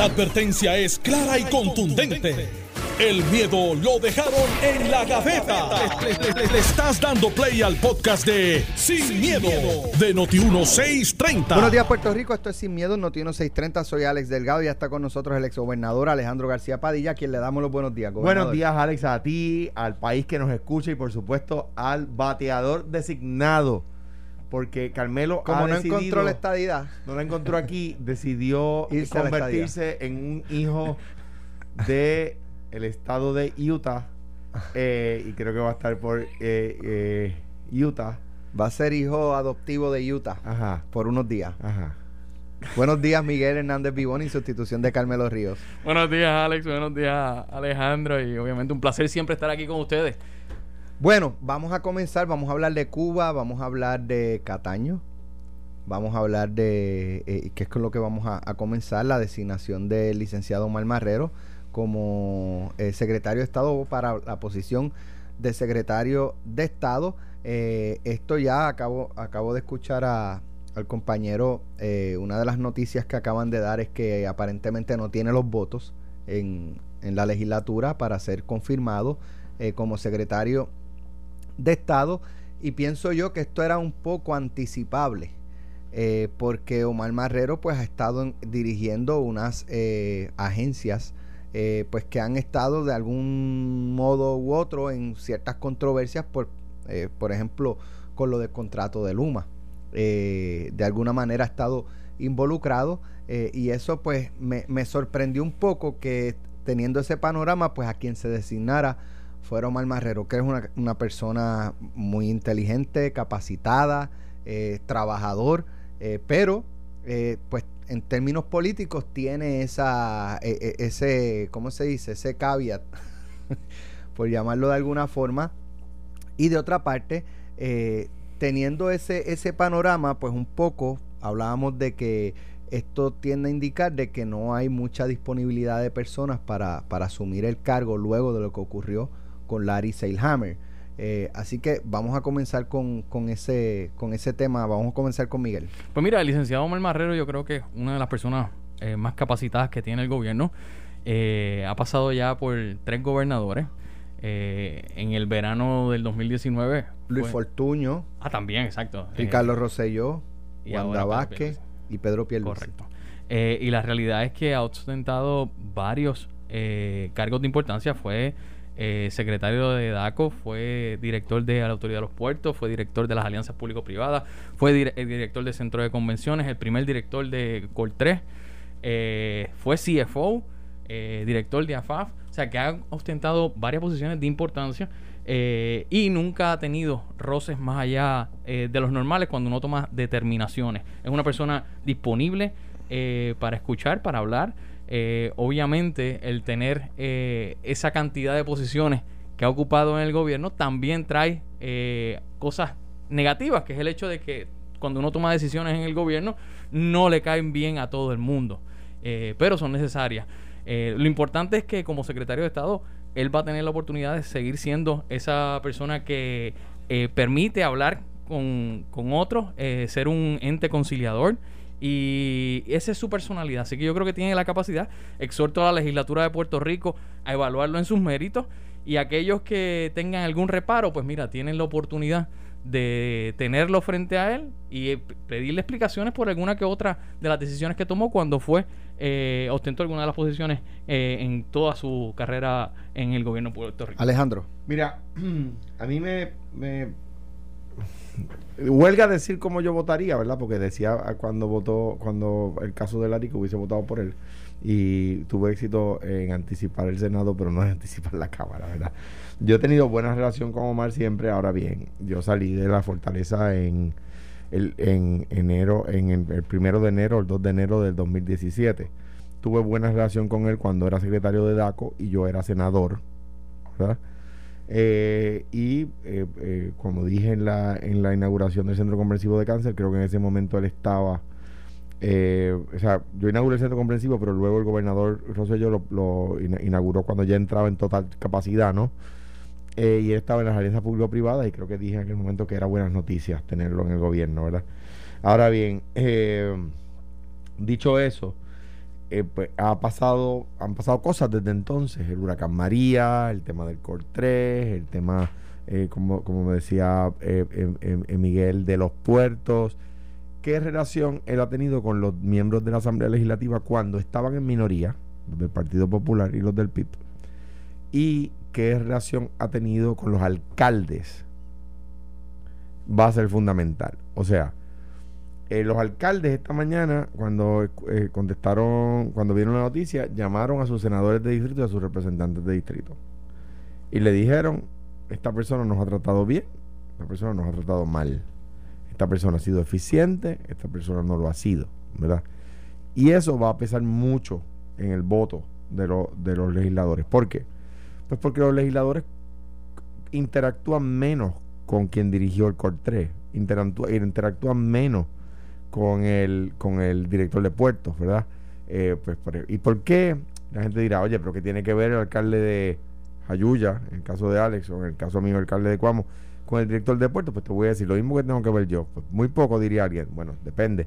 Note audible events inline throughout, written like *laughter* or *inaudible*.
La advertencia es clara y contundente. El miedo lo dejaron en la gaveta. Le, le- le estás dando play al podcast de Sin, miedo, de Noti1630. Buenos días, Puerto Rico. Esto es Sin Miedo, Noti 630. Soy Alex Delgado y ya está con nosotros el exgobernador Alejandro García Padilla, a quien le damos los buenos días. gobernador. Buenos días, Alex, a ti, al país que nos escucha y por supuesto al bateador designado. Porque Carmelo Como ha no decidido- encontró la estadidad, no la encontró aquí, decidió *laughs* Irse convertirse en un hijo de el estado de Utah eh, y creo que va a estar por eh, eh, Utah. va a ser hijo adoptivo de Utah Ajá, por unos días. ajá. Buenos días, Miguel Hernández Vivón, en sustitución de Carmelo Ríos. Buenos días, Alex. Buenos días, Alejandro. Y obviamente un placer siempre estar aquí con ustedes. Bueno, vamos a comenzar. Vamos a hablar de Cuba, vamos a hablar de Cataño, vamos a hablar de, eh, que es lo que vamos a, a comenzar, la designación del licenciado Omar Marrero como eh, secretario de Estado para la posición de secretario de Estado. Eh, esto ya acabo, acabo de escuchar a, al compañero, eh, una de las noticias que acaban de dar es que aparentemente no tiene los votos en, en la legislatura para ser confirmado eh, como secretario de Estado y pienso yo que esto era un poco anticipable eh, porque Omar Marrero pues ha estado en- dirigiendo unas eh, agencias eh, pues que han estado de algún modo u otro en ciertas controversias por, por ejemplo con lo del contrato de Luma. De alguna manera ha estado involucrado y eso pues me, me sorprendió un poco que teniendo ese panorama pues a quien se designara fuera Omar Marrero, que es una, una persona muy inteligente, capacitada, eh, trabajador, eh, pero eh, pues en términos políticos tiene esa, e- e- ese, ¿cómo se dice? Ese caveat, *laughs* por llamarlo de alguna forma. Y de otra parte, eh, teniendo ese, ese panorama, pues un poco hablábamos de que esto tiende a indicar de que no hay mucha disponibilidad de personas para, para asumir el cargo luego de lo que ocurrió con Larry Seilhammer. Eh, así que vamos a comenzar con, con ese, con ese tema. Vamos a comenzar con Miguel. Pues mira, el licenciado Omar Marrero yo creo que es una de las personas eh, más capacitadas que tiene el gobierno. Eh, ha pasado ya por tres gobernadores. Eh, en el verano del 2019. Luis fue- Fortuño, Ah, también, exacto. Eh, Ricardo Rosselló, y Wanda Vázquez y Pedro Pierluisi. Correcto. Y la realidad es que ha ostentado varios cargos de importancia. Fue eh, secretario de DACO, fue director de la Autoridad de los Puertos, fue director de las Alianzas Público-Privadas, fue el director del Centro de Convenciones, el primer director de Col3, eh, fue CFO, eh, director de AFAF. O sea, que ha ostentado varias posiciones de importancia eh, y nunca ha tenido roces más allá de los normales cuando uno toma determinaciones. Es una persona disponible para escuchar, para hablar. Eh, obviamente, el tener eh, esa cantidad de posiciones que ha ocupado en el gobierno también trae eh, cosas negativas, que es el hecho de que cuando uno toma decisiones en el gobierno no le caen bien a todo el mundo, eh, pero son necesarias. Eh, lo importante es que como secretario de Estado, él va a tener la oportunidad de seguir siendo esa persona que eh, permite hablar con, con otros, ser un ente conciliador. Y esa es su personalidad. Así que yo creo que tiene la capacidad. Exhorto a la legislatura de Puerto Rico a evaluarlo en sus méritos. Y aquellos que tengan algún reparo, pues mira, tienen la oportunidad de tenerlo frente a él y eh, pedirle explicaciones por alguna que otra de las decisiones que tomó cuando fue eh, ostentó alguna de las posiciones eh, en toda su carrera en el gobierno de Puerto Rico. Alejandro. Mira, *clears throat* a mí me, me huelga decir cómo yo votaría, ¿verdad? Porque decía cuando votó, cuando el caso de que hubiese votado por él y tuve éxito en anticipar el Senado, pero no en anticipar la Cámara, ¿verdad? Yo he tenido buena relación con Omar siempre, ahora bien, yo salí de la fortaleza en, el, en enero, en el, el primero de enero, el 2 de enero del 2017. Tuve buena relación con él cuando era secretario de DACO y yo era senador, ¿verdad? Eh, y eh, eh, como dije en la, en la inauguración del Centro Comprensivo de Cáncer, creo que en ese momento él estaba, eh, o sea, yo inauguré el Centro Comprensivo, pero luego el gobernador Rosselló lo, lo ina- inauguró cuando ya entraba en total capacidad, ¿no? Eh, y él estaba en las alianzas público-privadas y creo que dije en aquel momento que era buenas noticias tenerlo en el gobierno, ¿verdad? Ahora bien, dicho eso, eh, pues, ha pasado, han pasado cosas desde entonces, el huracán María, el tema del Cor 3, el tema, eh, como, como me decía eh, Miguel, de los puertos. ¿Qué relación él ha tenido con los miembros de la Asamblea Legislativa cuando estaban en minoría, los del Partido Popular y los del PIB? ¿Y qué relación ha tenido con los alcaldes? Va a ser fundamental. O sea, eh, los alcaldes esta mañana, cuando eh, contestaron, cuando vieron la noticia, llamaron a sus senadores de distrito y a sus representantes de distrito. Y le dijeron, esta persona nos ha tratado bien, esta persona nos ha tratado mal. Esta persona ha sido eficiente, esta persona no lo ha sido, ¿verdad? Y eso va a pesar mucho en el voto de, de los legisladores. ¿Por qué? Pues porque los legisladores interactúan menos con quien dirigió el COR 3, interactúan menos con el, con el director de puertos, ¿verdad? Eh, pues, ¿Y por qué? La gente dirá, oye, pero ¿qué tiene que ver el alcalde de Ayuya, en el caso de Alex, o en el caso mío, el alcalde de Cuamo, con el director de puertos? Pues te voy a decir lo mismo que tengo que ver yo. Pues muy poco diría alguien. Bueno, depende.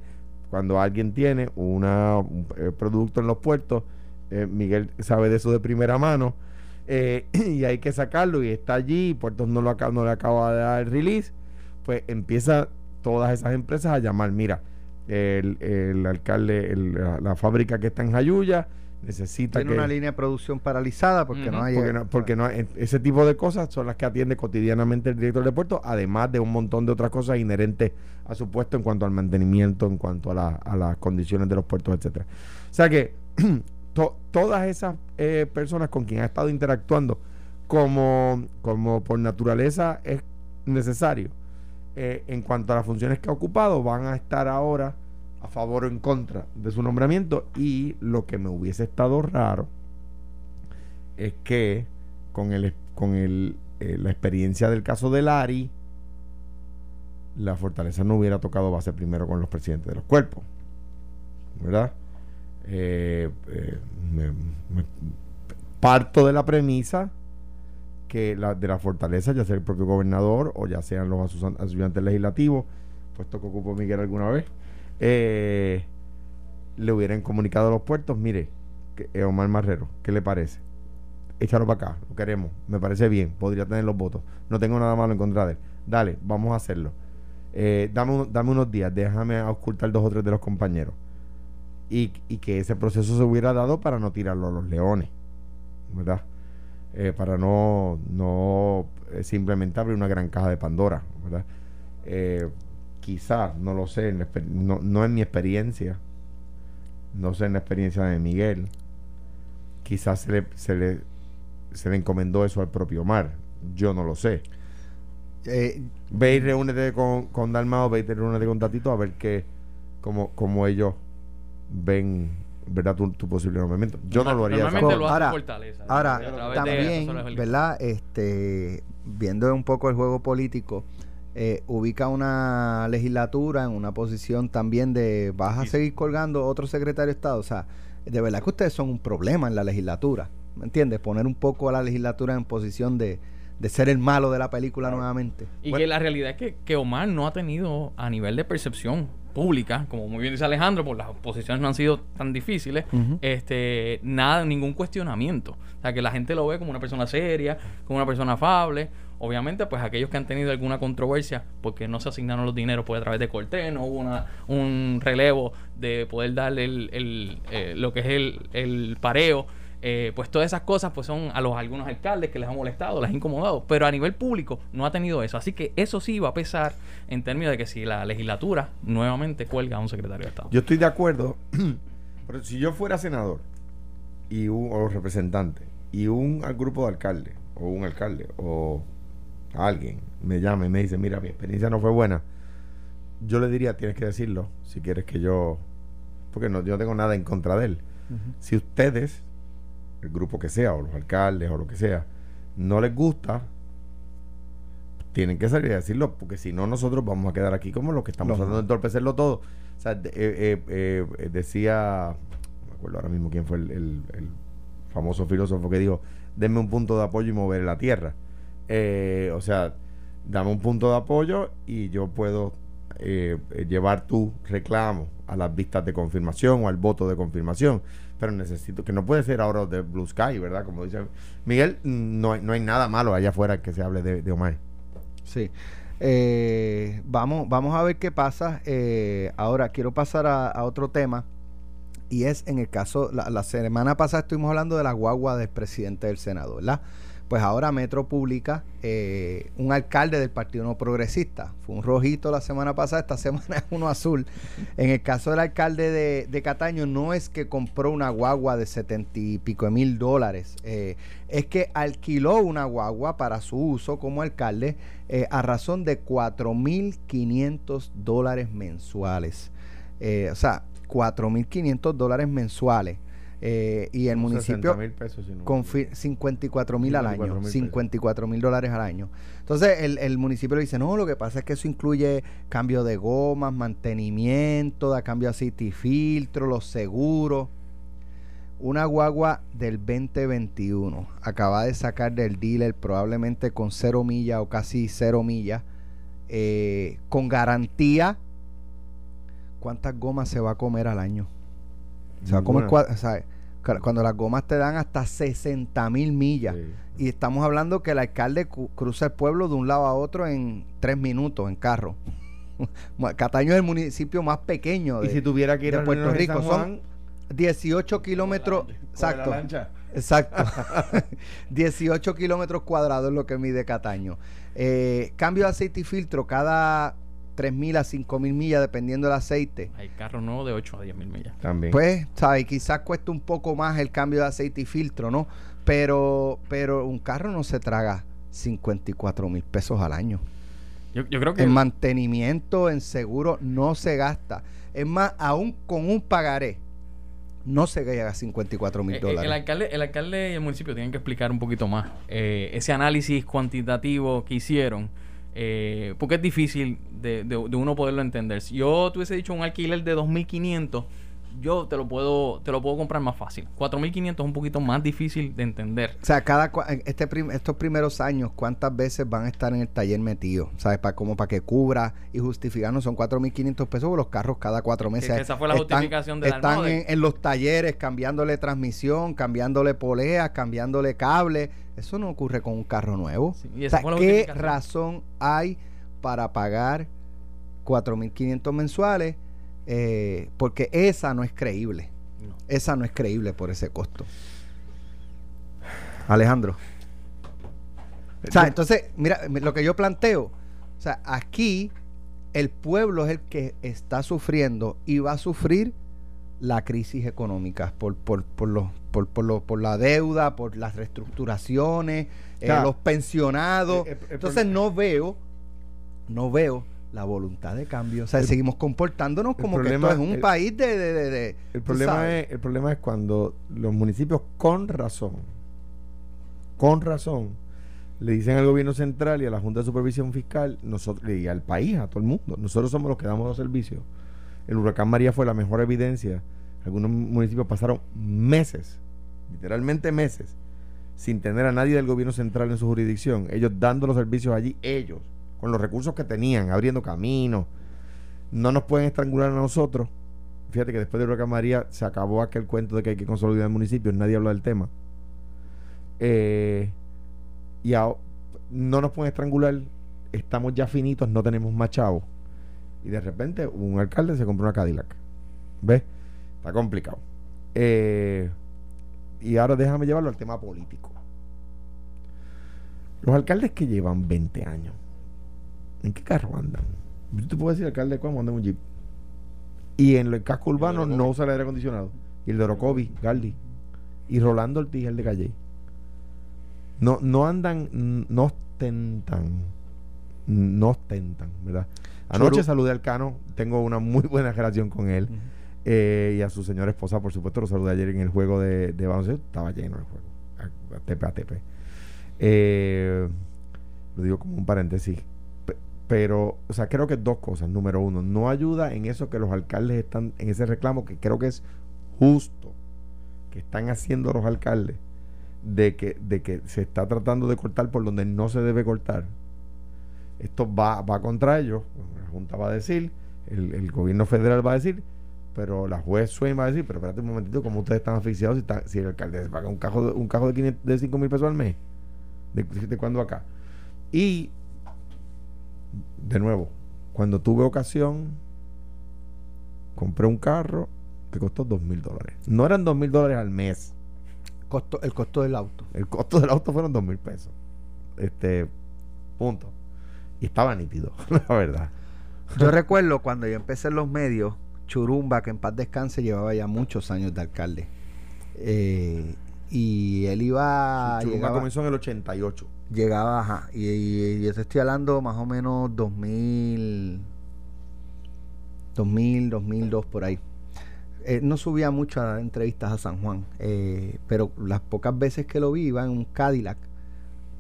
Cuando alguien tiene un eh, producto en los puertos, eh, Miguel sabe de eso de primera mano, *clears throat* y hay que sacarlo y está allí, y Puertos no, lo no le acaba de dar el release, pues empieza todas esas empresas a llamar, mira, el, alcalde, la, fábrica que está en Jayuya, necesita Tiene una línea de producción paralizada porque no hay... Porque, no, ese tipo de cosas son las que atiende cotidianamente el director de puerto, además de un montón de otras cosas inherentes a su puesto en cuanto al mantenimiento, en cuanto a, a las condiciones de los puertos, etcétera. O sea que *clears throat* todas esas eh, personas con quien ha estado interactuando, como, como por naturaleza es necesario, eh, en cuanto a las funciones que ha ocupado, van a estar ahora a favor o en contra de su nombramiento. Y lo que me hubiese estado raro es que con, el, con el, eh, la experiencia del caso de Lari, la fortaleza no hubiera tocado base primero con los presidentes de los cuerpos. ¿Verdad? Eh, parto de la premisa que la, de la fortaleza, ya sea el propio gobernador o ya sean los ayudantes legislativos, puesto que ocupó Miguel alguna vez, eh, le hubieran comunicado a los puertos, mire, que, eh, Omar Marrero, ¿qué le parece? Échalo para acá, lo queremos, me parece bien, podría tener los votos, no tengo nada malo en contra de él, dale, vamos a hacerlo. Eh, dame, dame unos días, déjame ocultar dos o tres de los compañeros. Y, y que ese proceso se hubiera dado para no tirarlo a los leones, ¿verdad? Eh, para no, no eh, simplemente abrir una gran caja de Pandora, ¿verdad? Eh, quizás, no lo sé, no, no en mi experiencia, no sé en la experiencia de Miguel, quizás se le, se le, se le encomendó eso al propio Omar, yo no lo sé. ve y reúnete con, con Dalmao, ve y reúnete con Tatito a ver qué, cómo, cómo ellos ven ¿verdad? Tu, tu posible nombramiento. Yo no lo haría. ahora, ahora también, ¿verdad? Este, viendo un poco el juego político, eh, ubica una legislatura en una posición también de vas a seguir colgando otro secretario de Estado. O sea, de verdad que ustedes son un problema en la legislatura. ¿Me entiendes? Poner un poco a la legislatura en posición de, de ser el malo de la película nuevamente. Y que la realidad es que, que Omar no ha tenido a nivel de percepción pública, como muy bien dice Alejandro, por las posiciones no han sido tan difíciles, este, nada, ningún cuestionamiento. O sea, que la gente lo ve como una persona seria, como una persona afable. Obviamente, pues aquellos que han tenido alguna controversia porque no se asignaron los dineros pues a través de Cortés, no hubo una, un relevo de poder darle el, el, eh, lo que es el, el pareo eh, pues todas esas cosas pues son a los algunos alcaldes que les ha molestado, les ha incomodado, pero a nivel público no ha tenido eso. Así que eso sí va a pesar en términos de que si la legislatura nuevamente cuelga a un secretario de Estado. Yo estoy de acuerdo, *clears throat* pero si yo fuera senador y un, o representante y un grupo de alcaldes o un alcalde o alguien me llama y me dice, mira, mi experiencia no fue buena, yo le diría, tienes que decirlo si quieres que yo, porque no, yo no tengo nada en contra de él. Si ustedes el grupo que sea, o los alcaldes, o lo que sea, no les gusta, tienen que salir a decirlo, porque si no, nosotros vamos a quedar aquí como los que estamos tratando de entorpecerlo todo. O sea, eh, eh, eh, decía, no me acuerdo ahora mismo quién fue el, famoso filósofo que dijo, denme un punto de apoyo y mover la tierra. o sea, dame un punto de apoyo y yo puedo eh, eh, llevar tu reclamo a las vistas de confirmación o al voto de confirmación. Pero necesito, que no puede ser ahora de Blue Sky, ¿verdad? Como dice Miguel, no hay, no hay nada malo allá afuera que se hable de, de Omar. Sí. Eh, vamos, vamos a ver qué pasa. Eh, ahora quiero pasar a, a otro tema. Y es en el caso, la, la semana pasada estuvimos hablando de la guagua del presidente del Senado, ¿verdad? Pues ahora Metro publica eh, un alcalde del Partido No Progresista. Fue un rojito la semana pasada, esta *laughs* semana es uno azul. En el caso del alcalde de, Cataño, no es que compró una guagua de setenta y pico de mil dólares, eh, es que alquiló una guagua para su uso como alcalde eh, a razón de cuatro mil quinientos dólares mensuales. O sea, 4.500 dólares mensuales. Eh, y el municipio pesos. si no- con 54 mil al año, 54,000 54 mil dólares al año. Entonces el, el municipio le dice, no, lo que pasa es que eso incluye cambio de gomas, mantenimiento, da cambio de aceite y filtro, los seguros. Una guagua del 2021 acaba de sacar del dealer probablemente con cero millas o casi cero millas, eh, con garantía. ¿Cuántas gomas se va a comer al año? Se va a comer o sea, cuando las gomas te dan hasta 60 mil millas. Sí. Y estamos hablando que el alcalde cruza el pueblo de un lado a otro en tres minutos en carro. *laughs* Cataño es el municipio más pequeño Y de, si tuviera que ir de a Puerto Rico. Son Juan, 18 kilómetros. la Exacto. lancha. Exacto. *laughs* *laughs* 18 kilómetros cuadrados es lo que mide Cataño. Eh, cambio de aceite y filtro cada 3.000 a 5.000 millas, dependiendo del aceite. Hay carros nuevos de 8 a 10 mil millas. También. Pues, ¿sabes? Quizás cuesta un poco más el cambio de aceite y filtro, ¿no? Pero, pero un carro no se traga 54 mil pesos al año. Yo, yo creo que En mantenimiento, en seguro, no se gasta. Es más, aún con un pagaré, no se llega 54 mil Eh, eh, el, dólares. alcalde, el alcalde y el municipio tienen que explicar un poquito más eh, ese análisis cuantitativo que hicieron, eh, porque es difícil de, de- de uno poderlo entender. Si yo te hubiese dicho un alquiler de 2.500, yo te lo puedo te lo puedo comprar más fácil. 4.500 es un poquito más difícil de entender. O sea, cada en este prim- estos primeros años, ¿cuántas veces van a estar en el taller metidos? ¿Sabes? Para, como para que cubra y justificarnos, son 4.500 pesos los carros cada cuatro meses. que esa fue la justificación del Están de- en, en los talleres cambiándole transmisión, cambiándole poleas, cambiándole cable. Eso no ocurre con un carro nuevo. Sí, y O esa sea, fue la ¿qué razón hay para pagar 4.500 mensuales? Eh, porque esa no es creíble. No. Esa no es creíble por ese costo. Alejandro. O sea, entonces, mira, lo que yo planteo, o sea, aquí el pueblo es el que está sufriendo y va a sufrir la crisis económica por, por, por, los, por, por, lo- por la deuda, por las reestructuraciones, eh, los pensionados. Eh, eh, Entonces no veo, no veo la voluntad de cambio. O sea, El- seguimos comportándonos como que esto es un el- país de... de, de- de- El problema, es, el problema es cuando los municipios con razón, con razón, le dicen al gobierno central y a la Junta de Supervisión Fiscal nosotros, y al país, a todo el mundo, nosotros somos los que damos los servicios. El huracán María fue la mejor evidencia. Algunos municipios pasaron meses, literalmente meses, sin tener a nadie del gobierno central en su jurisdicción. Ellos dando los servicios allí, ellos, con los recursos que tenían, abriendo caminos. No nos pueden estrangular a nosotros. Fíjate que después del huracán María se acabó aquel cuento de que hay que consolidar municipios, nadie habla del tema. Eh, y ahora no nos pueden estrangular, estamos ya finitos, no tenemos más chavos. Y de repente un alcalde se compró una Cadillac. ¿Ves? Está complicado. Eh, y ahora déjame llevarlo al tema político. Los alcaldes que llevan 20 años, ¿en qué carro andan? Yo te puedo decir, alcalde de Cuamo anda en un jeep. Y en el casco urbano no usa el aire acondicionado. Y el de Orocovi, Galdi. Y Rolando Ortiz, el de Calle. No, no andan, no ostentan. No ostentan, ¿verdad? Anoche Churu. saludé al Cano, tengo una muy buena relación con él. Eh, y a su señora esposa, por supuesto, lo saludé ayer en el juego de, de baloncesto. Estaba lleno el juego. A, a tepe a tepe. Eh, lo digo como un paréntesis. Pe- Pero, o sea, creo que dos cosas. Número uno, no ayuda en eso que los alcaldes están en ese reclamo, que creo que es justo, que están haciendo los alcaldes, de que, de que se está tratando de cortar por donde no se debe cortar. Esto va, va contra ellos, la Junta va a decir, el, el gobierno federal va a decir, pero la juez Swain va a decir, pero espérate un momentito, ¿cómo ustedes están asfixiados si, está- si el alcalde se paga un cajo de, un cajo de, 500 de 5 mil pesos al mes? ¿De, de cuándo acá? Y, de nuevo, cuando tuve ocasión, compré un carro que costó 2 mil dólares. No eran 2 mil dólares al mes. Costo, el costo del auto. El costo del auto fueron 2 mil pesos. Este, punto. Y estaba nítido, *laughs* la verdad. Yo recuerdo cuando yo empecé en los medios, Churumba, que en paz descanse, llevaba ya muchos años de alcalde. Eh, y él iba. Churumba llegaba, comenzó en el 88. llegaba, ajá, y, y yo te estoy hablando más o menos 2000, 2000, 2002 por ahí. Eh, no subía mucho a dar entrevistas a San Juan, eh, pero las pocas veces que lo vi iba en un Cadillac,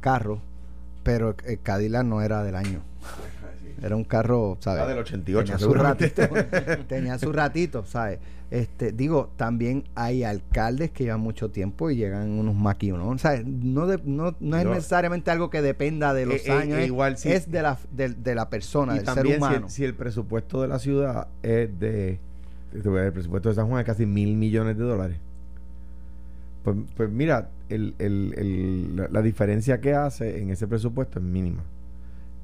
carro, pero el Cadillac no era del año. *laughs* Era un carro, ¿sabes? Era del 88, Tenía su ratito, *laughs* tenía su ratito, ¿sabes? Este, digo, también hay alcaldes que llevan mucho tiempo y llegan unos maquinones, ¿sabes? No, de- no, no es necesariamente algo que dependa de los Eh, eh, años, eh, es- igual sí. es de la, de, de la persona, y del ser también si humano. el, si el presupuesto de la ciudad es de el presupuesto de San Juan es casi mil millones de dólares pues, pues mira la, diferencia que hace en ese presupuesto es mínima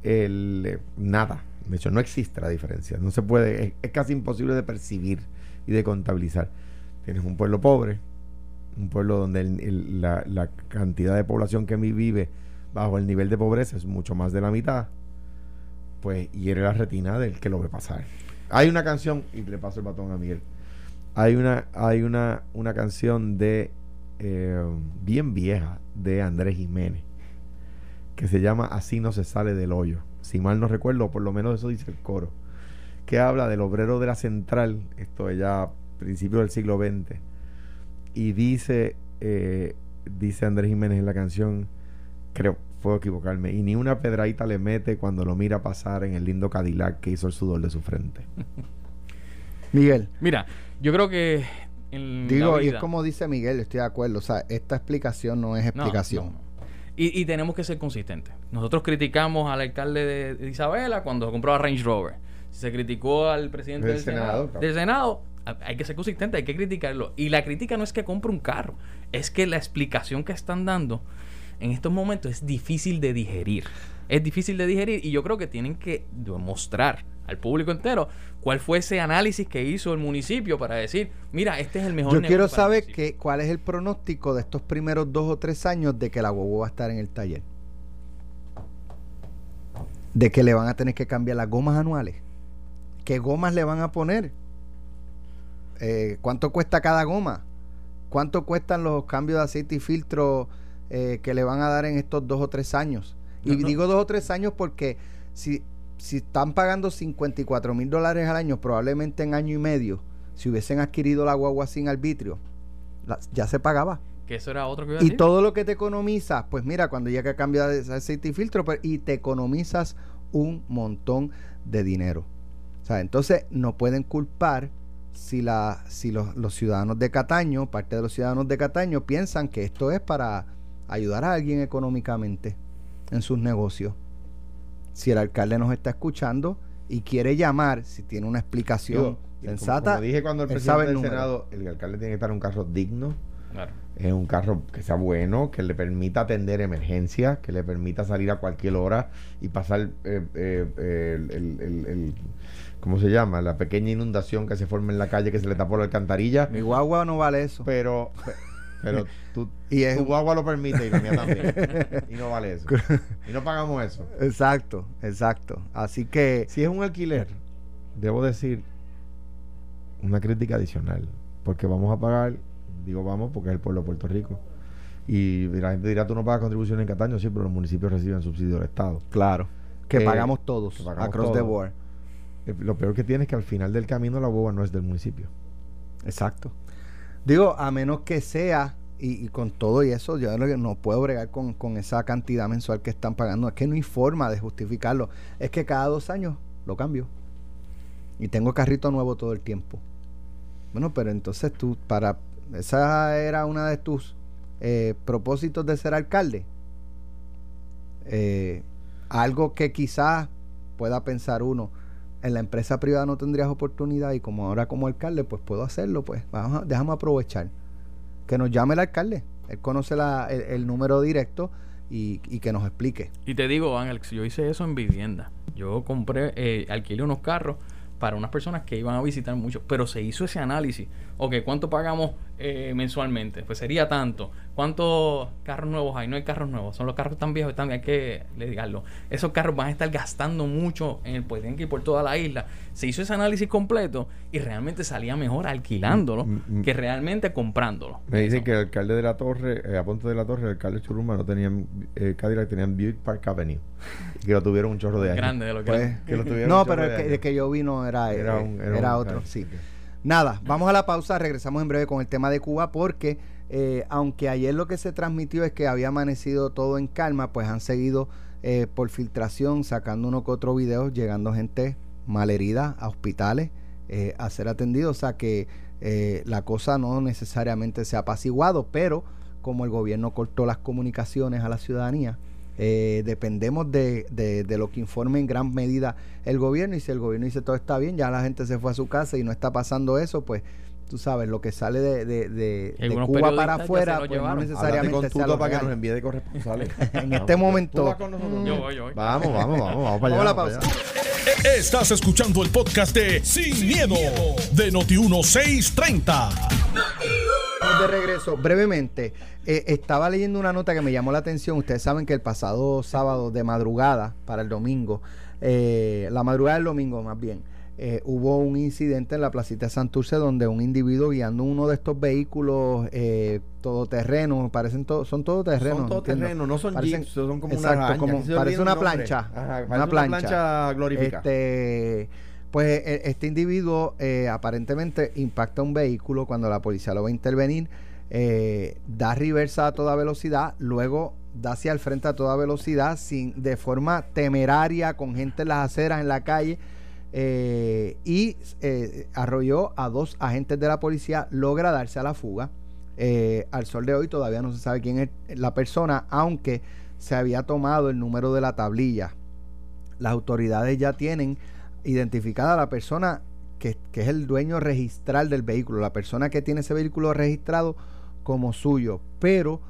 el, eh, nada de hecho no existe la diferencia no se puede es, casi imposible de percibir y de contabilizar tienes un pueblo pobre un pueblo donde la, cantidad de población que vi- vive bajo el nivel de pobreza es mucho más de la mitad pues hiere la retina del que lo ve pasar. Hay una canción, y le paso el batón a Miguel. Hay una, hay una, una canción de eh, bien vieja de Andrés Jiménez que se llama Así no se sale del hoyo. Si mal no recuerdo, o por lo menos eso dice el coro, que habla del obrero de la central, esto es ya principios del siglo XX, y dice, eh, dice Andrés Jiménez en la canción, creo, puedo equivocarme, y ni una pedradita le mete cuando lo mira pasar en el lindo Cadillac que hizo el sudor de su frente. *laughs* Miguel, Mira, yo creo que en digo, la y es como dice Miguel, estoy de acuerdo, o sea, esta explicación no es explicación. no, no. Y, y tenemos que ser consistentes.Nosotros criticamos al alcalde de, de Isabela cuando compró a Range Rover. Si se criticó al presidente Del del, Senado, del Senado, hay que ser consistente, hay que criticarlo. Y la crítica no es que compre un carro, es que la explicación que están dando en estos momentos es difícil de digerir. Es difícil de digerir y yo creo que tienen que demostrar al público entero cuál fue ese análisis que hizo el municipio para decir, mira, este es el mejor Yo quiero negocio saber municipio". que, cuál es el pronóstico de estos primeros dos o tres años de que la guagua va a estar en el taller. De que le van a tener que cambiar las gomas anuales. ¿Qué gomas le van a poner? Eh, ¿Cuánto cuesta cada goma? ¿Cuánto cuestan los cambios de aceite y filtro eh, que le van a dar en estos dos o tres años? Y No, no. digo dos o tres años porque si, si están pagando 54 mil dólares al año, probablemente en año y medio, si hubiesen adquirido la guagua sin arbitrio, la- ya se pagaba. Que eso era otro que iba a Y todo lo que te economizas, pues mira, cuando llega a cambiar de aceite y filtro, pues, y te economizas un montón de dinero. O sea, entonces no pueden culpar si, la, si los, los ciudadanos de Cataño, parte de los ciudadanos de Cataño, piensan que esto es para ayudar a alguien económicamente en sus negocios. Si el alcalde nos está escuchando y quiere llamar, si tiene una explicación como- sensata, Como dije cuando el presidente el del número. Senado, el alcalde tiene que estar en un carro digno, Claro. es un carro que sea bueno, que le permita atender emergencias, que le permita salir a cualquier hora y pasar eh, eh, eh, el, el- el- el- ¿cómo se llama? La pequeña inundación que se forma en la calle que se le tapó la alcantarilla. mi guagua no vale eso. Pero, pe- *laughs* pero *laughs* tú, Y es tu guagua lo permite y la mía también. *laughs* y no vale eso. *laughs* Y no pagamos eso. Exacto, exacto. Así que Si es un alquiler, debo decir una crítica adicional. Porque vamos a pagar, digo vamos porque es el pueblo de Puerto Rico. Y la gente dirá, tú no pagas contribuciones en Cataño, sí, pero los municipios reciben subsidio del Estado. Claro. Que Eh, pagamos todos. que pagamos across the board. Eh, Lo peor que tiene es que al final del camino la boba no es del municipio. Exacto. Digo, a menos que sea, y, con todo y eso, yo no- no puedo bregar con, con esa cantidad mensual que están pagando. Es que no hay forma de justificarlo. Es que cada dos años lo cambio. Y tengo carrito nuevo todo el tiempo. Bueno, pero entonces tú, para. Esa era una de tus eh, propósitos de ser alcalde. Eh, algo que quizás pueda pensar uno, en la empresa privada no tendrías oportunidad y como ahora como alcalde, pues puedo hacerlo, pues vamos a, déjame aprovechar. Que nos llame el alcalde, él conoce la, el, número directo y, y, que nos explique. Y te digo, Ángel, yo hice eso en vivienda. Yo compré, eh, alquilé unos carros para unas personas que iban a visitar mucho, pero se hizo ese análisis. Ok, ¿cuánto pagamos eh, mensualmente? Pues sería tanto. ¿Cuántos carros nuevos hay? No hay carros nuevos, son los carros tan viejos, también hay que le digarlo. Esos carros van a estar gastando mucho en el Puedenque y por toda la isla. Se hizo ese análisis completo y realmente salía mejor alquilándolo mm, mm, mm. que realmente comprándolo. Me dicen que el alcalde de la Torre, eh, a punto de la Torre, el alcalde Churuma no tenían eh, Cadillac, tenían Buick Park Avenue. Y que lo tuvieron un chorro de años. Grande de lo que, pues, No, pero el que, yo vino era, era, era, otro, sí. Nada, vamos a la pausa, regresamos en breve con el tema de Cuba porque eh, aunque ayer lo que se transmitió es que había amanecido todo en calma, pues han seguido eh, por filtración sacando uno que otro video, llegando gente malherida a hospitales eh, a ser atendidos, o sea que la cosa no necesariamente se ha apaciguado, pero como el gobierno cortó las comunicaciones a la ciudadanía, eh, dependemos de, de, lo que informe en gran medida el gobierno y si el gobierno dice todo está bien, ya la gente se fue a su casa y no está pasando eso, pues tú sabes, lo que sale de, de, Cuba para afuera, pues no necesariamente sea lo para que nos envíe de corresponsales. *laughs* en este momento. Vamos, vamos, vamos, vamos para allá. la pausa. Estás escuchando el podcast de Sin, miedo, de Noti 1630. De regreso, brevemente, eh, estaba leyendo una nota que me llamó la atención. Ustedes saben que el pasado sábado de madrugada para el domingo, eh, la madrugada del domingo más bien, eh, hubo un incidente en la placita de Santurce donde un individuo guiando uno de estos vehículos eh, todoterrenos, parecen todo, son todoterrenos. Son todoterrenos, no son jeeps, son como exacto, una parece una plancha, una plancha, glorificada. Este, pues e, este individuo eh, aparentemente impacta un vehículo cuando la policía lo va a intervenir, eh, da reversa a toda velocidad, luego da hacia el frente a toda velocidad, sin, de forma temeraria, con gente en las aceras, en la calle eh, y eh, arrolló a dos agentes de la policía, logra darse a la fuga. Al sol de hoy todavía no se sabe quién es la persona, aunque se había tomado el número de la tablilla. Las autoridades ya tienen identificada la persona que, es el dueño registral del vehículo, la persona que tiene ese vehículo registrado como suyo, pero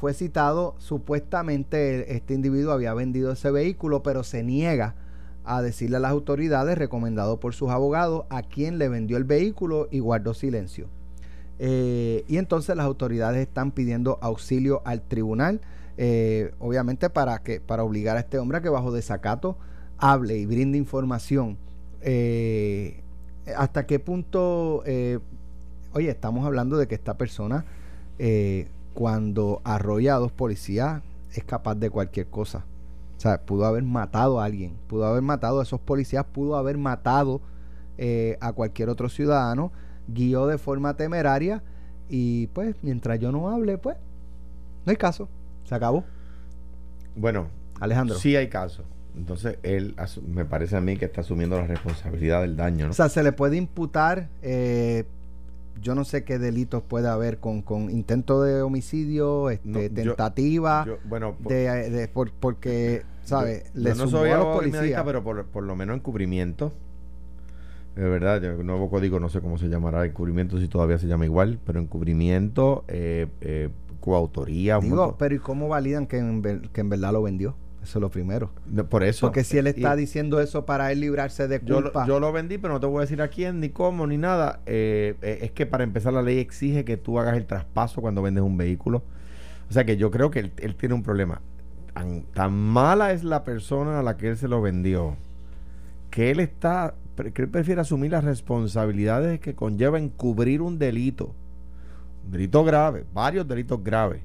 fue citado supuestamente este individuo había vendido ese vehículo, pero se niega a decirle a las autoridades, recomendado por sus abogados, a quien le vendió el vehículo y guardó silencio. Eh, y entonces las autoridades están pidiendo auxilio al tribunal, eh, obviamente para, que, para obligar a este hombre a que bajo desacato hable y brinde información. Eh, ¿Hasta qué punto, oye, estamos hablando de que esta persona, cuando arrolla a dos policías, es capaz de cualquier cosa? O sea, pudo haber matado a alguien, pudo haber matado a esos policías, pudo haber matado eh, a cualquier otro ciudadano, guió de forma temeraria y pues mientras yo no hable, pues no hay caso, se acabó. Bueno, Alejandro. Sí hay caso. Entonces, él me parece a mí que está asumiendo la responsabilidad del daño. ¿no? O sea, se le puede imputar, eh, yo no sé qué delitos puede haber con, con intento de homicidio, este, tentativa, bueno, de, porque, ¿sabes? Le no soy a los policías. pero por, por, lo menos encubrimiento. De verdad, el nuevo código no sé cómo se llamará encubrimiento, si todavía se llama igual, pero encubrimiento, eh, eh, coautoría. Digo, pero ¿y cómo validan que que en verdad lo vendió? Eso es lo primero. por eso. Porque si él está diciendo eso para él librarse de culpa. Yo, lo vendí, pero no te voy a decir a quién, ni cómo, ni nada. Eh, eh, es que para empezar, la ley exige que tú hagas el traspaso cuando vendes un vehículo. O sea que yo creo que él, tiene un problema. Tan, mala es la persona a la que él se lo vendió que él está. que él prefiere asumir las responsabilidades que conlleva encubrir un delito. Un delito grave, varios delitos graves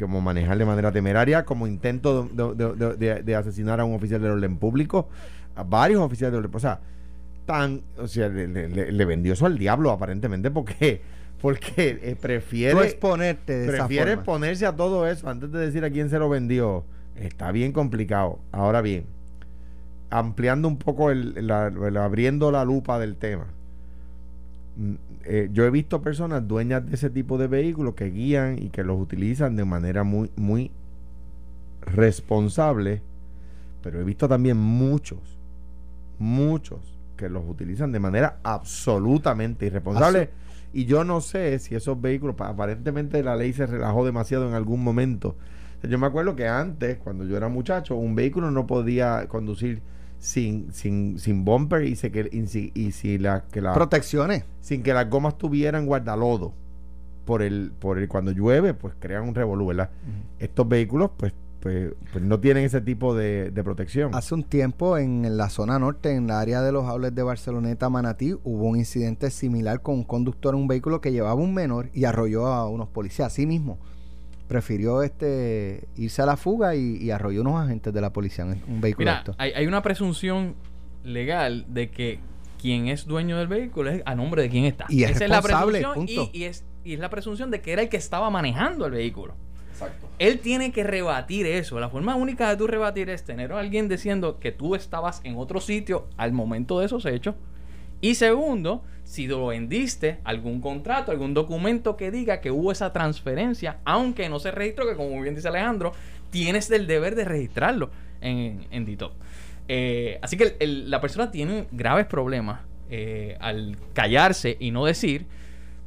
como manejar de manera temeraria, como intento de, asesinar a un oficial del orden público, a varios oficiales del orden O sea, tan, o sea, le, vendió eso al diablo aparentemente porque porque eh, prefiere exponerte prefiere exponerse a todo eso antes de decir a quién se lo vendió. Está bien complicado. Ahora bien ampliando un poco el, abriendo la lupa del tema eh, yo he visto personas dueñas de ese tipo de vehículos que guían y que los utilizan de manera muy, muy responsable, pero he visto también muchos muchos que los utilizan de manera absolutamente irresponsable. Y yo no sé si esos vehículos, pa- aparentemente la ley se relajó demasiado en algún momento. Yo me acuerdo que antes, cuando yo era muchacho, un vehículo no podía conducir sin, sin, sin bumper y, se, que, y, si, y si la, que la, Protecciones. sin que las gomas tuvieran guardalodo. Por el, por el cuando llueve, pues crean un revolú, ¿verdad? Estos vehículos, pues, pues, pues no tienen ese tipo de, de protección. Hace un tiempo en la zona norte, en la área de los outlets de Barceloneta, Manatí, hubo un incidente similar con un conductor en un vehículo que llevaba un menor y arrolló a unos policías. Así mismo, prefirió este irse a la fuga y, y arrolló unos agentes de la policía en un vehículo Mira, alto. hay, hay una presunción legal de que quien es dueño del vehículo es a nombre de quién está. Y es Esa es la responsable, presunción punto. y, y es, y es la presunción de que era el que estaba manejando el vehículo. Exacto. Él tiene que rebatir eso. La forma única de tú rebatir es tener a alguien diciendo que tú estabas en otro sitio al momento de esos hechos. Y segundo, si lo vendiste, algún contrato, algún documento que diga que hubo esa transferencia, aunque no se registró, que como bien dice Alejandro, tienes el deber de registrarlo en, en DITOP. Eh, así que la persona tiene graves problemas eh, al callarse y no decir.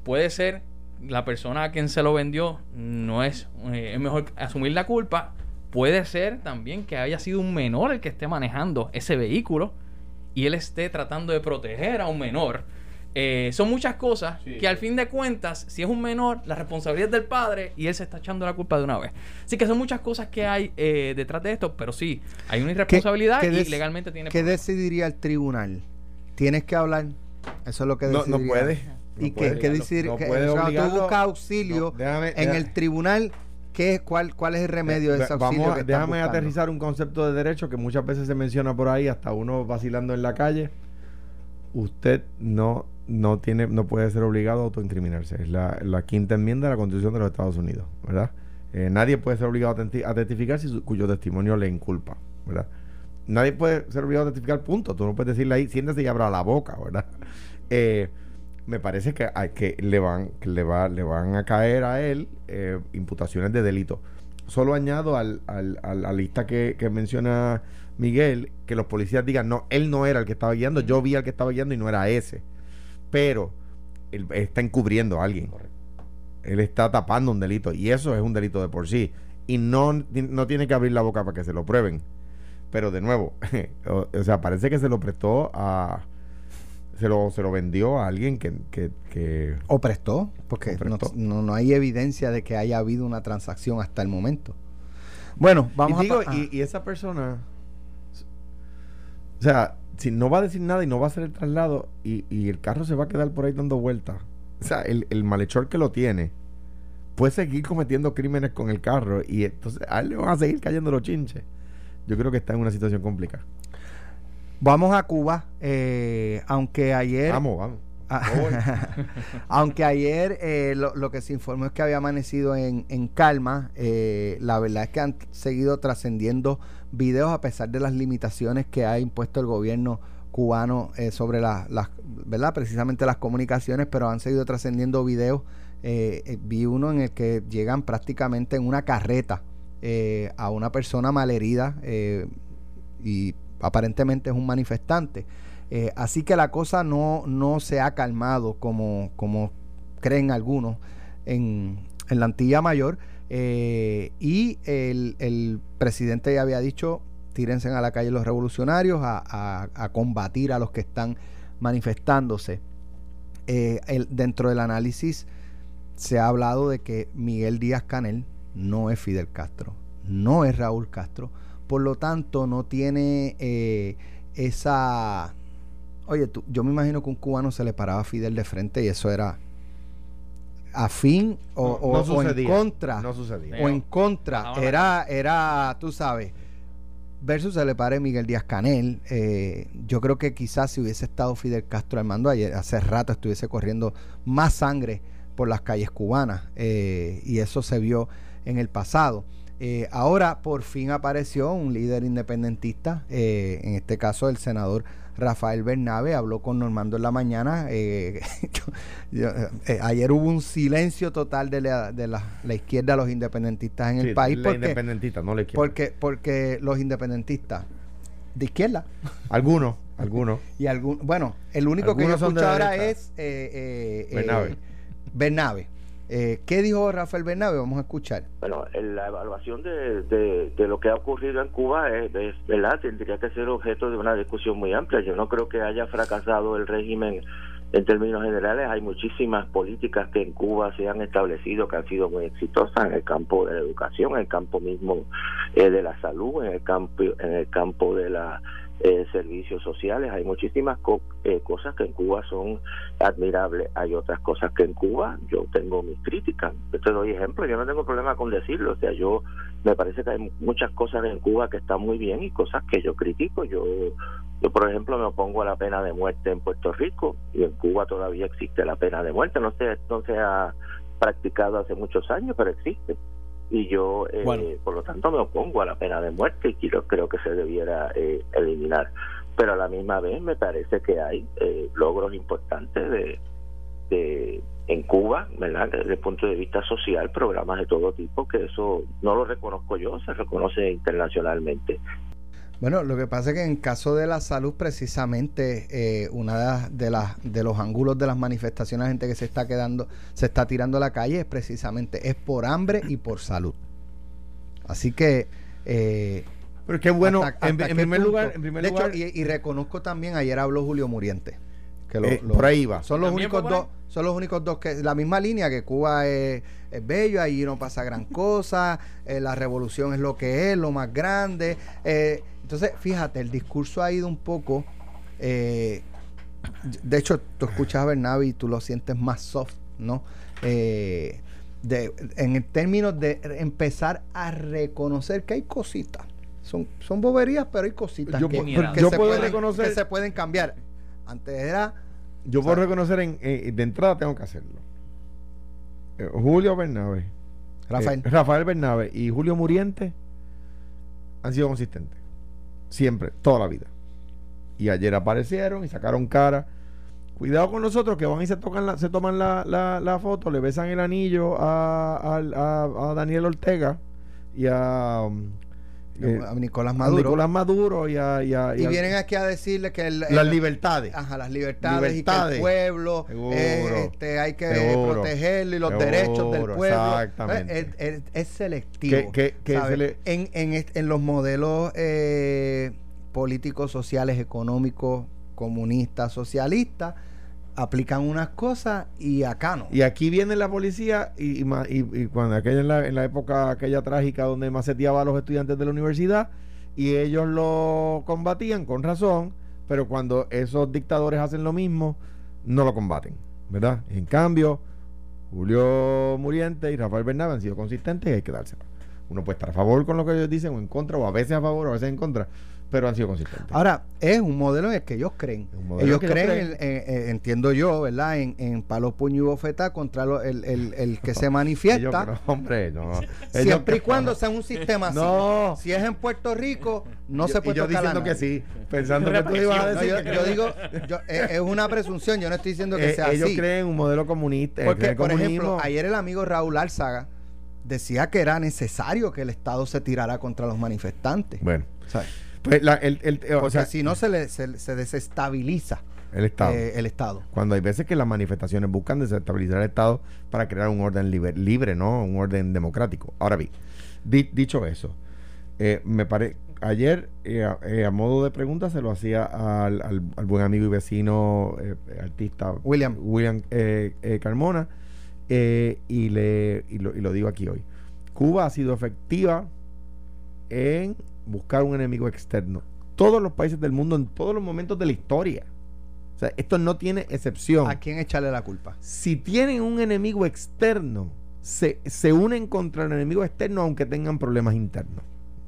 Puede ser la persona a quien se lo vendió no es, eh, es mejor asumir la culpa. Puede ser también que haya sido un menor el que esté manejando ese vehículo y él esté tratando de proteger a un menor. Eh, son muchas cosas Sí. que al fin de cuentas, si es un menor, la responsabilidad es del padre y él se está echando la culpa de una vez. Así que son muchas cosas que hay eh, detrás de esto, pero sí, hay una irresponsabilidad qué y legalmente tiene ¿Qué problemas. decidiría el tribunal? Tienes que hablar. Eso es lo que No, decidiría. no puede. ¿Y No qué, puede. qué decidir? No que- puede o sea, tú buscas auxilio No, déjame- en déjame- el tribunal. ¿Qué, es- cuál, ¿Cuál es el remedio de ese auxilio? Vamos que déjame buscando? aterrizar un concepto de derecho que muchas veces se menciona por ahí, hasta uno vacilando en la calle. Usted no, no tiene, no puede ser obligado a autoincriminarse. Es la, la quinta enmienda de la Constitución de los Estados Unidos, ¿verdad? Eh, nadie puede ser obligado a, testificar si su- cuyo testimonio le inculpa, ¿verdad? Nadie puede ser obligado a testificar, punto. Tú no puedes decirle ahí, siéntese y abra la boca, ¿verdad? *laughs* Eh, me parece que, hay que le van que le va le van a caer a él eh, imputaciones de delito. Solo añado al, al- a la lista que, que menciona Miguel que los policías digan no él no era el que estaba guiando yo vi al que estaba guiando y no era ese pero él está encubriendo a alguien. Él está tapando un delito y eso es un delito de por sí. Y no, no tiene que abrir la boca para que se lo prueben. Pero de nuevo *laughs* o, o sea parece que se lo prestó a se lo, se lo vendió a alguien que, que, que- O prestó, porque O prestó. No, no, no hay evidencia de que haya habido una transacción hasta el momento. Bueno, vamos y digo, a... y, y esa persona o sea si no va a decir nada y no va a hacer el traslado y, y el carro se va a quedar por ahí dando vueltas o sea el, el malhechor que lo tiene puede seguir cometiendo crímenes con el carro y entonces a él le van a seguir cayendo los chinches yo creo que está en una situación complicada Vamos a Cuba, eh, aunque ayer... vamos vamos Ah. *laughs* Aunque ayer eh, lo, lo que se informó es que había amanecido en, en calma, eh, la verdad es que han seguido trascendiendo videos a pesar de las limitaciones que ha impuesto el gobierno cubano eh, sobre las, ¿verdad? Precisamente las comunicaciones, pero han seguido trascendiendo videos. Eh, eh, vi uno en el que llegan prácticamente en una carreta eh, a una persona malherida eh, y aparentemente es un manifestante. Eh, así que la cosa no, no se ha calmado como, como creen algunos en, en la Antilla Mayor. Eh, y el, el presidente ya había dicho, tírense a la calle los revolucionarios a, a- combatir a los que están manifestándose. Eh, dentro del análisis se ha hablado de que Miguel Díaz Canel no es Fidel Castro, no es Raúl Castro, por lo tanto no tiene eh, esa... Oye, tú- yo me imagino que un cubano se le paraba a Fidel de frente y eso era afín o, No- o- no o en contra no sucedía o en contra. Era, era, tú sabes, versus se le pare Miguel Díaz Canel. eh, yo creo que quizás si hubiese estado Fidel Castro al mando ayer, hace rato estuviese corriendo más sangre por las calles cubanas. eh, y eso se vio en el pasado. Eh, ahora por fin apareció un líder independentista, eh, en este caso el senador Rafael Bernabe, habló con Normando en la mañana. eh, *laughs* yo- yo, ayer hubo un silencio total de la, de la, la izquierda, los independentistas en el país, la porque, independentista no quiero porque, porque los independentistas de izquierda, algunos Algunos. *laughs* y algún, bueno, el único que yo escucho ahora es Bernabe. Bernabe. Eh, ¿Qué dijo Rafael Bernabe? Vamos a escuchar. Bueno, la evaluación de, de, de lo que ha ocurrido en Cuba es, es, ¿verdad? Tendría que ser objeto de una discusión muy amplia. Yo no creo que haya fracasado el régimen en términos generales. Hay muchísimas políticas que en Cuba se han establecido que han sido muy exitosas en el campo de la educación, en el campo mismo eh, de la salud, en el campo, en el campo de la eh, servicios sociales. Hay muchísimas co- eh, cosas que en Cuba son admirables. Hay otras cosas que en Cuba yo tengo mis críticas. Yo te doy ejemplo, yo no tengo problema con decirlo. O sea, yo me parece que hay muchas cosas en Cuba que están muy bien y cosas que yo critico. Yo, yo por ejemplo, me opongo a la pena de muerte en Puerto Rico y en Cuba todavía existe la pena de muerte. No se, no se ha practicado hace muchos años, pero existe y yo eh, Bueno. por lo tanto me opongo a la pena de muerte y quiero, creo que se debiera eh, eliminar. Pero a la misma vez me parece que hay eh, logros importantes de, de en Cuba verdad desde el punto de vista social programas de todo tipo que eso no lo reconozco yo se reconoce internacionalmente Bueno, lo que pasa es que en caso de la salud, precisamente, eh, una de las, de las de los ángulos de las manifestaciones, la gente que se está quedando, se está tirando a la calle, es precisamente, es por hambre y por salud. Así que eh, Pero qué bueno, hasta- en, hasta en qué primer punto. lugar, en primer de lugar, hecho, y, y reconozco también, ayer habló Julio Muriente. Que lo- eh, lo- por ahí va. Son los ¿También únicos dos, son los únicos dos que la misma línea que Cuba es, es bello, allí no pasa gran cosa, eh, la revolución es lo que es, lo más grande. eh, entonces, fíjate, el discurso ha ido un poco. eh, de hecho, tú escuchas a Bernabe y tú lo sientes más soft, ¿no? Eh, de, en el términos de empezar a reconocer que hay cositas. Son, son boberías, pero hay cositas Yo que, pu- que yo se puedo pueden, reconocer- que se pueden cambiar. Antes era Yo puedo reconocer en, eh, de entrada tengo que hacerlo. Eh, Julio Bernabe, Rafael. eh, Rafael Bernabe y Julio Muriente han sido consistentes. Siempre, toda la vida. Y ayer aparecieron y sacaron cara. Cuidado con nosotros que van y se tocan la, se toman la, la, la foto, le besan el anillo a, a, a Daniel Ortega y a, um, eh, a Nicolás a Maduro. Nicolás Maduro y a, y a- y vienen aquí a decirle que el- las libertades. ajá, las libertades, y que el pueblo Seguro. eh, este, hay que Seguro. protegerlo y los Seguro, derechos del pueblo. exactamente. Es, es- es selectivo. Que- que- que ¿sabes? se le- en, en, en los modelos eh, políticos, sociales, económicos, comunistas, socialistas, aplican unas cosas y acá no. Y aquí viene la policía y, y cuando aquella en la, época aquella trágica donde maceteaba a los estudiantes de la universidad y ellos lo combatían con razón, pero cuando esos dictadores hacen lo mismo, no lo combaten, ¿verdad? En cambio, Julio Muriente y Rafael Bernabe han sido consistentes y hay que dárselo. Uno puede estar a favor con lo que ellos dicen o en contra, o a veces a favor o a veces en contra, pero han sido consistentes. Ahora, es un modelo en el que ellos creen. Ellos que ellos creen, creen. en- en- en- entiendo yo, ¿verdad? En, en palo, puño y bofeta contra lo- el, el- el que se *laughs* manifiesta. Ellos, no, hombre, no. *laughs* Ellos siempre y cuando sea un sistema así. No. Si es en Puerto Rico, no Yo- se y puede yo tocar a diciendo que nadie. sí, pensando que tú ibas a No, decir yo, que yo digo, yo- es, es una presunción, yo no estoy diciendo que Eh, sea ellos así. creen un modelo comunista. eh, Porque, por ejemplo, ayer el amigo Raúl Álzaga decía que era necesario que el Estado se tirara contra los manifestantes. Bueno, ¿sabes? Pues la- el, el- eh, o sea, si no se, le, se, se desestabiliza el Estado. eh, el Estado. Cuando hay veces que las manifestaciones buscan desestabilizar el Estado para crear un orden libre, libre ¿no? Un orden democrático. Ahora bien, di- dicho eso, eh, me parece. Ayer, eh, a, eh, a modo de pregunta, se lo hacía al, al- al buen amigo y vecino eh, artista William. William Carmona, y, le, y, lo, y lo digo aquí hoy. Cuba ha sido efectiva en buscar un enemigo externo. Todos los países del mundo, en todos los momentos de la historia. O sea, esto no tiene excepción. ¿A quién echarle la culpa? Si tienen un enemigo externo, se, se unen contra el enemigo externo aunque tengan problemas internos.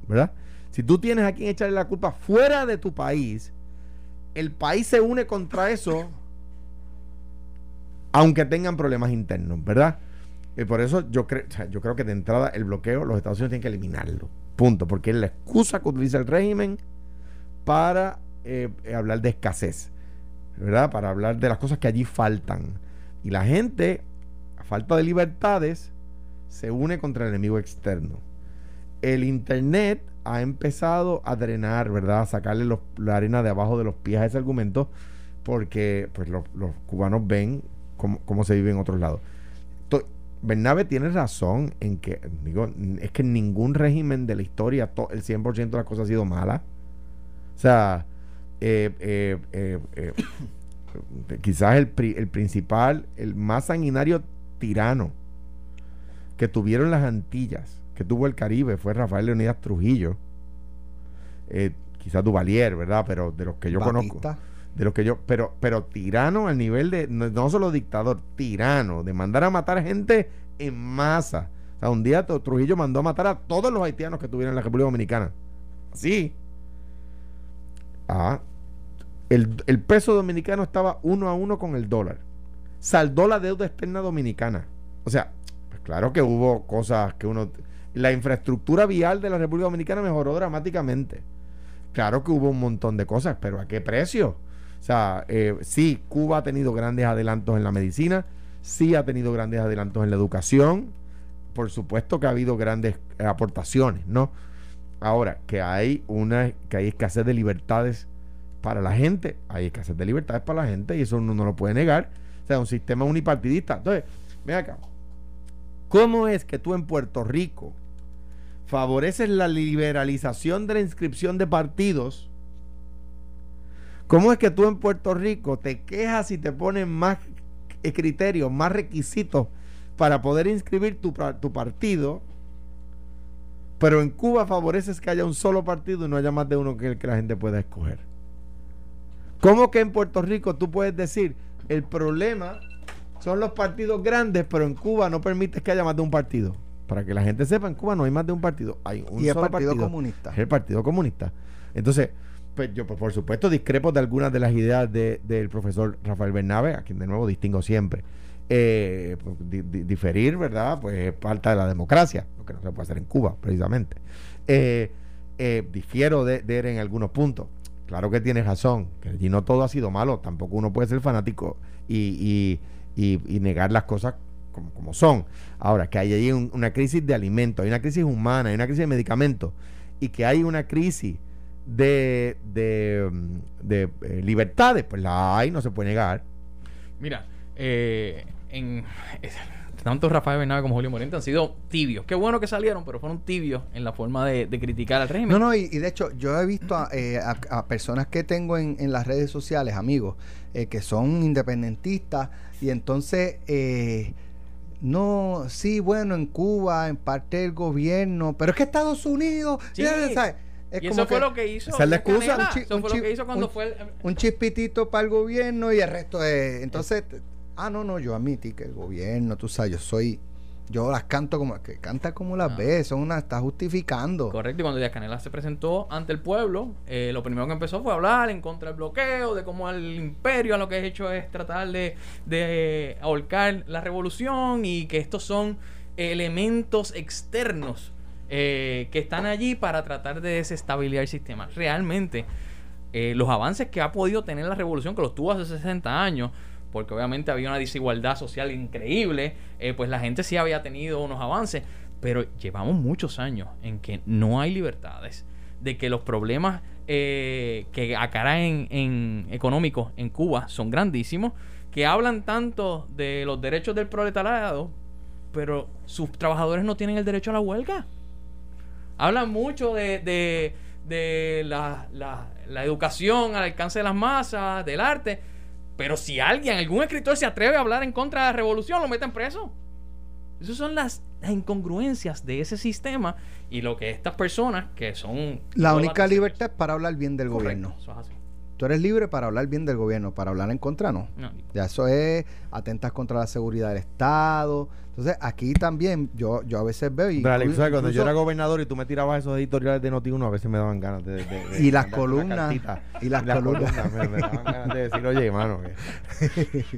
¿Verdad? Si tú tienes a quien echarle la culpa fuera de tu país, el país se une contra eso aunque tengan problemas internos, ¿verdad? Y por eso yo, creo, yo creo que de entrada el bloqueo los Estados Unidos tienen que eliminarlo. Punto. Porque es la excusa que utiliza el régimen para eh, eh, hablar de escasez, ¿verdad? Para hablar de las cosas que allí faltan. Y la gente, a falta de libertades, se une contra el enemigo externo. el Internet ha empezado a drenar, ¿verdad? A sacarle la arena de abajo de los pies a ese argumento porque pues los, los cubanos ven cómo, cómo se vive en otros lados. Bernabe tiene razón en que, digo, es que ningún régimen de la historia, to- el 100% de las cosas ha sido mala. O sea, eh, eh, eh, *coughs* quizás el, pri- el principal, el más sanguinario tirano que tuvieron las Antillas, que tuvo el Caribe, fue Rafael Leonidas Trujillo. Quizás Duvalier, ¿verdad? Pero de los que yo conozco. De lo que yo, pero, pero tirano al nivel de, no, solo dictador, tirano, de mandar a matar gente en masa. O sea, un día Tru- Trujillo mandó a matar a todos los haitianos que tuvieron en la República Dominicana. Así. Ah, el, el peso dominicano estaba uno a uno con el dólar. Saldó la deuda externa dominicana. O sea, pues claro que hubo cosas que uno... La infraestructura vial de la República Dominicana mejoró dramáticamente. Claro que hubo un montón de cosas, pero ¿a qué precio? O sea, eh, sí, Cuba ha tenido grandes adelantos en la medicina, sí ha tenido grandes adelantos en la educación, por supuesto que ha habido grandes eh, aportaciones, ¿no? Ahora, que hay una, que hay escasez de libertades para la gente, hay escasez de libertades para la gente y eso uno no lo puede negar. O sea, un sistema unipartidista. Entonces, ven acá. ¿Cómo es que tú en Puerto Rico favoreces la liberalización de la inscripción de partidos? ¿Cómo es que tú en Puerto Rico te quejas y te ponen más eh, criterios, más requisitos para poder inscribir tu, pa- tu partido? Pero en Cuba favoreces que haya un solo partido y no haya más de uno que el que la gente pueda escoger. ¿Cómo que en Puerto Rico tú puedes decir el problema son los partidos grandes, pero en Cuba no permites que haya más de un partido? Para que la gente sepa, en Cuba no hay más de un partido, hay un Y el solo Partido partido. Comunista. Es el Partido Comunista. Entonces, pues yo pues, por supuesto discrepo de algunas de las ideas de- del profesor Rafael Bernabe, a quien de nuevo distingo siempre. Eh, pues, di- di- diferir, ¿verdad? Pues es parte de la democracia, lo que no se puede hacer en Cuba, precisamente. Eh, eh, difiero de, de él en algunos puntos. Claro que tienes razón, que allí no todo ha sido malo, tampoco uno puede ser fanático y, y- y- negar las cosas como, como son. Ahora, que hay allí un- una crisis de alimentos, hay una crisis humana, hay una crisis de medicamentos y que hay una crisis de, de, mm, de, eh, libertades, pues la hay, no se puede negar. Mira, eh, en, eh, tanto Rafael Bernabe como Julio Moriente han sido tibios. Qué bueno que salieron, pero fueron tibios en la forma de, de criticar al régimen. No, no, y, y de hecho, yo he visto a, eh, a- a personas que tengo en, en las redes sociales, amigos, eh, que son independentistas, y entonces, eh, no, sí, bueno, en Cuba, en parte del gobierno, pero es que Estados Unidos, Sí. ya, ¿sabes? Es y como eso fue lo que hizo. Esa es la Díaz excusa. Canel. Un Eso un fue chi- lo que hizo cuando un- fue. el- un chispitito para el gobierno y el resto es. Entonces, ah, no, no, yo admití que el gobierno, tú sabes, yo soy. Yo las canto como. que canta como las Ah. ves, son una. Está justificando. Correcto, y cuando Díaz Canela se presentó ante el pueblo, eh, lo primero que empezó fue a hablar en contra del bloqueo, de cómo el imperio lo que ha hecho es tratar de, de ahorcar la revolución y que estos son elementos externos eh, que están allí para tratar de desestabilizar el sistema. Realmente, eh, los avances que ha podido tener la revolución, que los tuvo hace 60 años, porque obviamente había una desigualdad social increíble, eh, pues la gente sí había tenido unos avances, pero llevamos muchos años en que no hay libertades, de que los problemas eh, que acaran en económicos en Cuba son grandísimos, que hablan tanto de los derechos del proletariado, pero sus trabajadores no tienen el derecho a la huelga. Hablan mucho de, de, de la, la- la educación al alcance de las masas, del arte. Pero si alguien, algún escritor se atreve a hablar en contra de la revolución, lo meten preso. Esas son las, las incongruencias de ese sistema y lo que estas personas que son... La única libertad es para hablar bien del Correcto, gobierno. eso es así. Tú eres libre para hablar bien del gobierno, para hablar en contra no. No, Ya eso es atentas contra la seguridad del Estado. Entonces, aquí también yo yo a veces veo y Pero, Alex, cuando yo era gobernador y tú me tirabas esos editoriales de Noti1, a veces me daban ganas de... de- de- Y las columnas, y las columnas. me, me daban ganas de decir, oye, hermano, *laughs*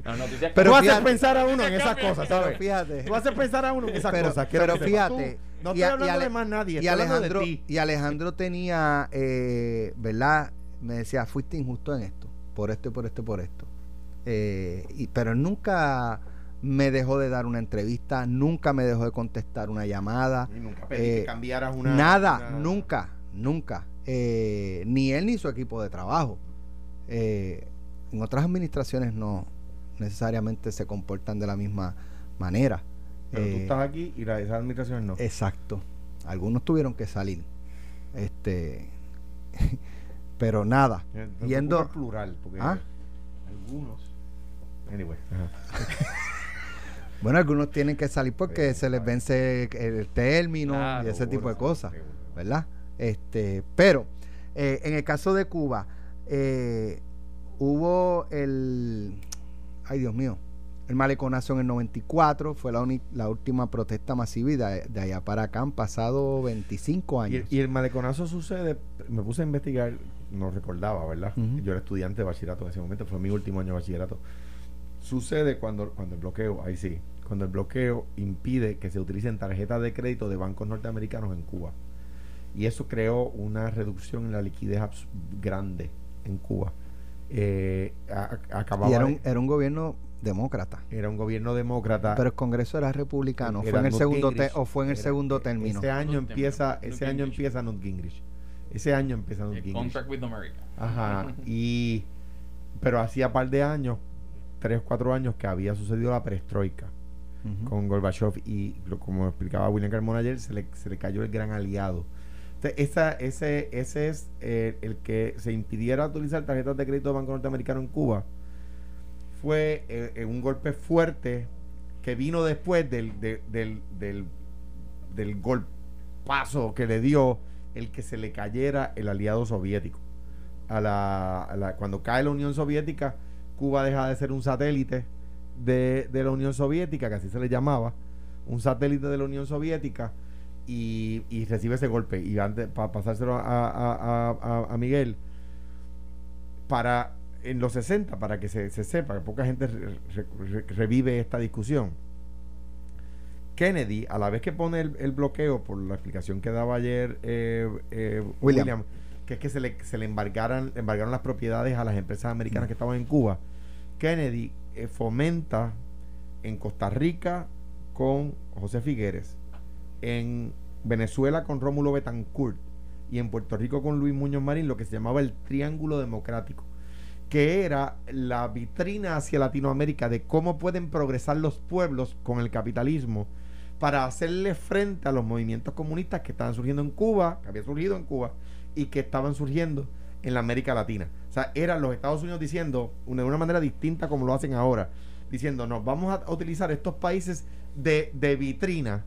no, Pero tú haces fíjate- pensar a uno en esas cosas, pero ¿sabes? fíjate. Tú haces pensar a uno en esas pero, cosas. pero fíjate. Tú- no estoy y hablando Ale- de más nadie, Y Alejandro, de ti. y Alejandro tenía, eh, ¿verdad? Me decía, fuiste injusto en esto, por esto y por esto y por esto. Eh, y, pero nunca me dejó de dar una entrevista, nunca me dejó de contestar una llamada. Y nunca pedí que Eh, cambiaras una. Nada, una- nunca, nunca. Eh, ni él ni su equipo de trabajo. En otras administraciones no necesariamente se comportan de la misma manera. Pero tú estás aquí y la, esas administraciones no. Exacto. Algunos tuvieron que salir. Este, *laughs* pero nada. Me Yendo, plural, porque ¿Ah? algunos. Anyway. *laughs* bueno, algunos tienen que salir porque Sí, se les vence el término Claro, y ese tipo de cosas. ¿verdad? Este, pero eh, en el caso de Cuba eh, hubo el, ay Dios mío, el maleconazo en el 94 fue la, la última protesta masiva y de, de allá para acá han pasado 25 Y, años. y el maleconazo sucede, me puse a investigar, no recordaba, ¿verdad? Yo era estudiante de bachillerato en ese momento, fue mi último año de bachillerato. Sucede cuando, cuando el bloqueo, ahí sí, cuando el bloqueo impide que se utilicen tarjetas de crédito de bancos norteamericanos en Cuba. Y eso creó una reducción en la liquidez grande en Cuba. Eh, a- a- acababa y era un, era un gobierno demócrata. era un gobierno demócrata. Pero el Congreso era republicano. ¿Fue en el segundo te- o fue en el segundo e- término? Ese año Newt empieza, ese Newt año Gingrich. empieza Newt Gingrich. Ese año empieza Newt El Gingrich. Contract with America. Ajá. *laughs* Y pero hacía par de años, tres o cuatro años que había sucedido la perestroika con Gorbachev y lo- como explicaba William Carmona ayer, se le, se le cayó el gran aliado. Entonces, esa, ese, ese es eh, el que se impidiera utilizar tarjetas de crédito de Banco Norteamericano en Cuba. Fue eh, un golpe fuerte que vino después del, de- del, del, del golpazo que le dio el que se le cayera el aliado soviético. A la, cuando cae la Unión Soviética, Cuba deja de ser un satélite de, de la Unión Soviética, que así se le llamaba, un satélite de la Unión Soviética, y, y recibe ese golpe. Y antes, para pasárselo a, Miguel, para en los 60, para que se, se sepa, que poca gente re- re- re- revive esta discusión. Kennedy, a la vez que pone el, el bloqueo, por la explicación que daba ayer eh, eh, William. William, que es que se le, se le embargaran, embargaron las propiedades a las empresas americanas que estaban en Cuba, Kennedy eh, fomenta en Costa Rica con José Figueres, en Venezuela con Rómulo Betancourt y en Puerto Rico con Luis Muñoz Marín lo que se llamaba el Triángulo Democrático, que era la vitrina hacia Latinoamérica de cómo pueden progresar los pueblos con el capitalismo para hacerle frente a los movimientos comunistas que estaban surgiendo en Cuba, que habían surgido en Cuba y que estaban surgiendo en la América Latina. O sea, eran los Estados Unidos diciendo, de una manera distinta como lo hacen ahora, diciendo, no, vamos a utilizar estos países de, de vitrina,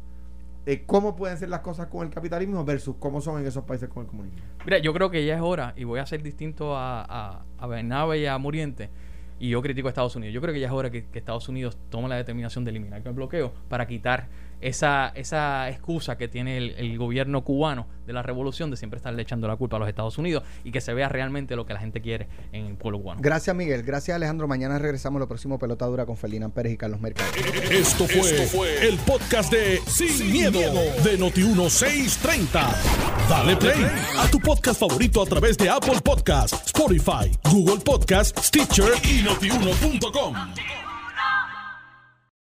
de cómo pueden ser las cosas con el capitalismo versus cómo son en esos países con el comunismo. Mira, yo creo que ya es hora, y voy a ser distinto a, a, Bernabe y a Muriente, y yo critico a Estados Unidos. Yo creo que ya es hora que, que Estados Unidos tome la determinación de eliminar el bloqueo para quitar esa, esa excusa que tiene el, el gobierno cubano de la revolución de siempre estarle echando la culpa a los Estados Unidos y que se vea realmente lo que la gente quiere en el pueblo cubano. Gracias, Miguel. Gracias, Alejandro. Mañana regresamos a lo próximo Pelota Dura con Felina Pérez y Carlos Mercado. Esto fue, el podcast de Sin, miedo, de Noti1630. Dale play a tu podcast favorito a través de Apple Podcasts, Spotify, Google Podcasts, Stitcher y notiuno.com.